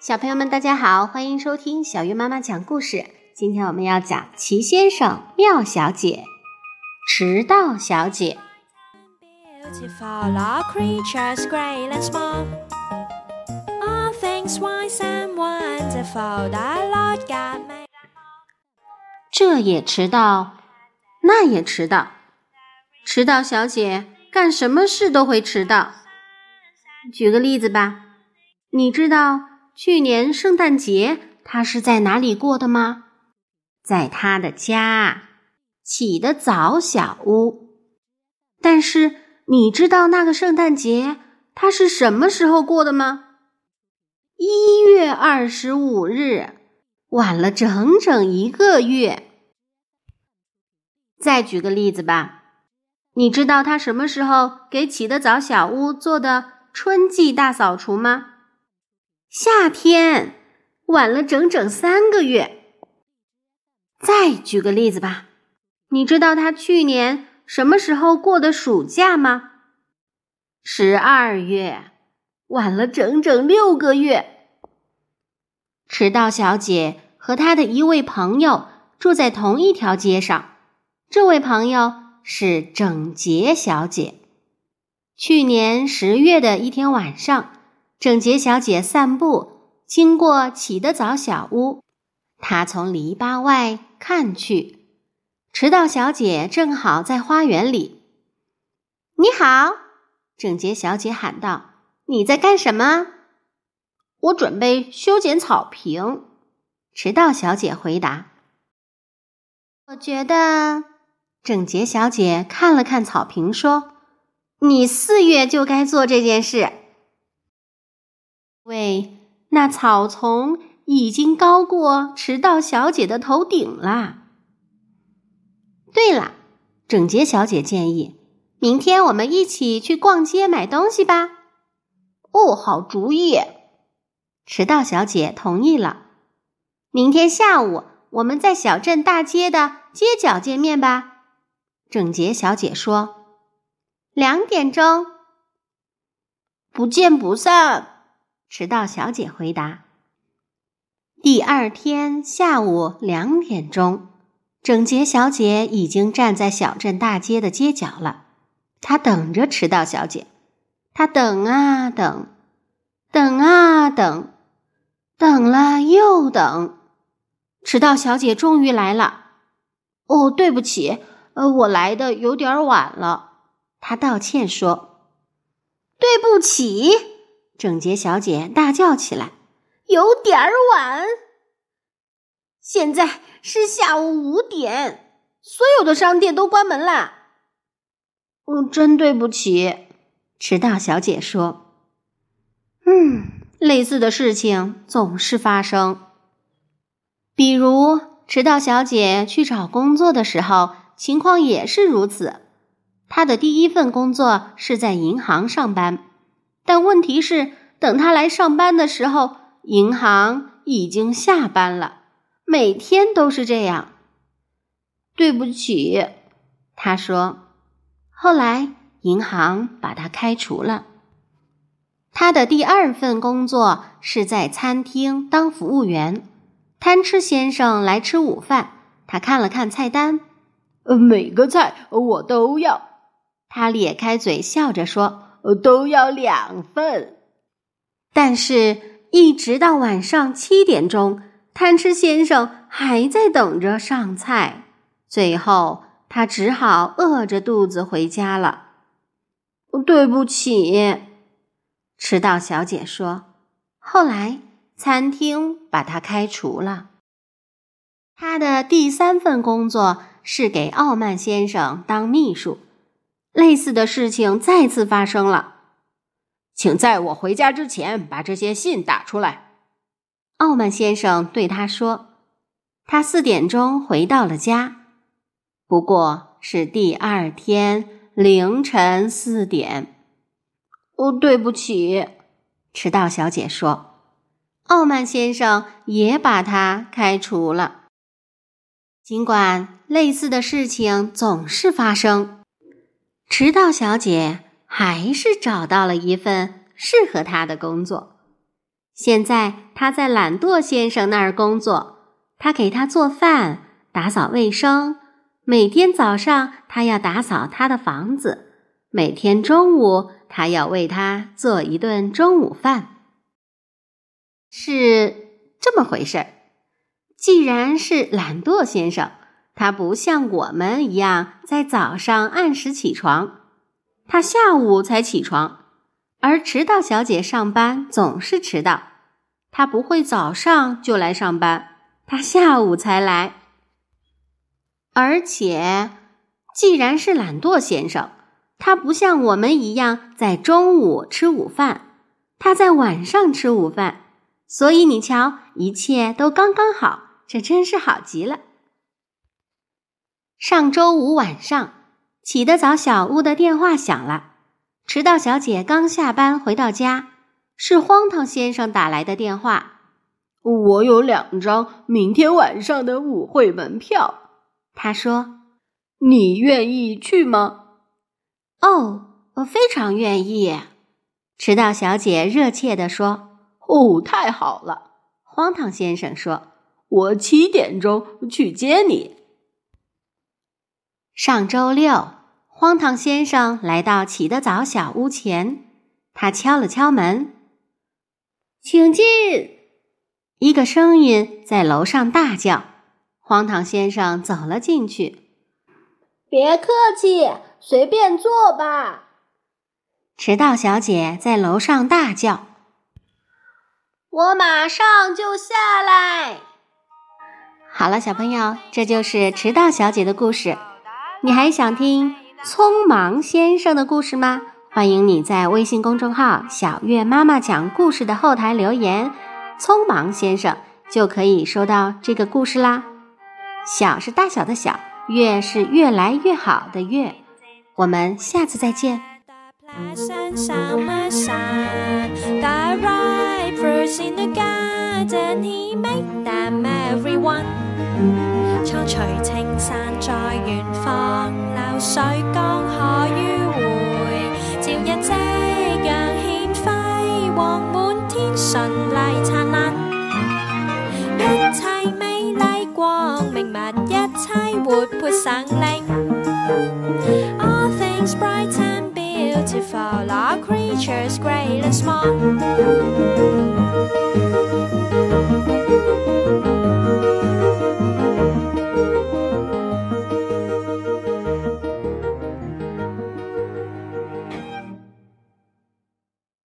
小朋友们，大家好，欢迎收听小鱼妈妈讲故事。今天我们要讲齐先生、妙小姐、迟到小姐。这也迟到，那也迟到。迟到小姐干什么事都会迟到。举个例子吧，你知道去年圣诞节他是在哪里过的吗？在他的家，起得早小屋。但是你知道那个圣诞节他是什么时候过的吗？一月二十五日，晚了整整一个月。再举个例子吧，你知道他什么时候给起得早小屋做的春季大扫除吗？夏天，晚了整整三个月。再举个例子吧，你知道他去年什么时候过的暑假吗？十二月。晚了整整六个月。迟到小姐和她的一位朋友住在同一条街上，这位朋友是整洁小姐。去年十月的一天晚上，整洁小姐散步经过起得早小屋，她从篱笆外看去，迟到小姐正好在花园里。你好，整洁小姐喊道。你在干什么？我准备修剪草坪。迟到小姐回答。我觉得，整洁小姐看了看草坪，说：“你四月就该做这件事。”喂，那草丛已经高过迟到小姐的头顶了。对了，整洁小姐建议，明天我们一起去逛街买东西吧。哦，好主意！迟到小姐同意了。明天下午我们在小镇大街的街角见面吧。整洁小姐说：“两点钟，不见不散。”迟到小姐回答。第二天下午两点钟，整洁小姐已经站在小镇大街的街角了。她等着迟到小姐。她等啊等，等啊等，等了又等，迟到小姐终于来了。哦，对不起，呃，我来的有点晚了。他道歉说：“对不起！”整洁小姐大叫起来：“有点晚！现在是下午五点，所有的商店都关门啦。”嗯，真对不起。迟到小姐说：“嗯，类似的事情总是发生。比如，迟到小姐去找工作的时候，情况也是如此。他的第一份工作是在银行上班，但问题是，等他来上班的时候，银行已经下班了。每天都是这样。对不起，他说。后来。”银行把他开除了。他的第二份工作是在餐厅当服务员。贪吃先生来吃午饭，他看了看菜单，每个菜我都要。他咧开嘴笑着说：“都要两份。”但是，一直到晚上七点钟，贪吃先生还在等着上菜。最后，他只好饿着肚子回家了。对不起，迟到小姐说。后来餐厅把他开除了。他的第三份工作是给傲慢先生当秘书。类似的事情再次发生了。请在我回家之前把这些信打出来。傲慢先生对他说。他四点钟回到了家，不过是第二天。凌晨四点，哦，对不起，迟到小姐说。傲慢先生也把他开除了。尽管类似的事情总是发生，迟到小姐还是找到了一份适合她的工作。现在她在懒惰先生那儿工作，他给他做饭、打扫卫生。每天早上，他要打扫他的房子；每天中午，他要为他做一顿中午饭。是这么回事儿。既然是懒惰先生，他不像我们一样在早上按时起床，他下午才起床；而迟到小姐上班总是迟到，她不会早上就来上班，她下午才来。而且，既然是懒惰先生，他不像我们一样在中午吃午饭，他在晚上吃午饭，所以你瞧，一切都刚刚好，这真是好极了。上周五晚上，起得早小屋的电话响了，迟到小姐刚下班回到家，是荒唐先生打来的电话。我有两张明天晚上的舞会门票。他说：“你愿意去吗？”“哦，我非常愿意。”迟到小姐热切地说。“哦，太好了！”荒唐先生说，“我七点钟去接你。”上周六，荒唐先生来到起得早小屋前，他敲了敲门，“请进。”一个声音在楼上大叫。荒唐先生走了进去。别客气，随便坐吧。迟到小姐在楼上大叫：“我马上就下来。”好了，小朋友，这就是迟到小姐的故事。你还想听匆忙先生的故事吗？欢迎你在微信公众号“小月妈妈讲故事”的后台留言“匆忙先生”，就可以收到这个故事啦。小是大小的小，月是越来越好的月。我们下次再见。苍翠青山在远方，流水江河迂回，朝日夕阳献辉煌，满天顺丽灿烂，一切美丽光明物，一切。活泼生灵。All things bright and beautiful, all creatures great and small.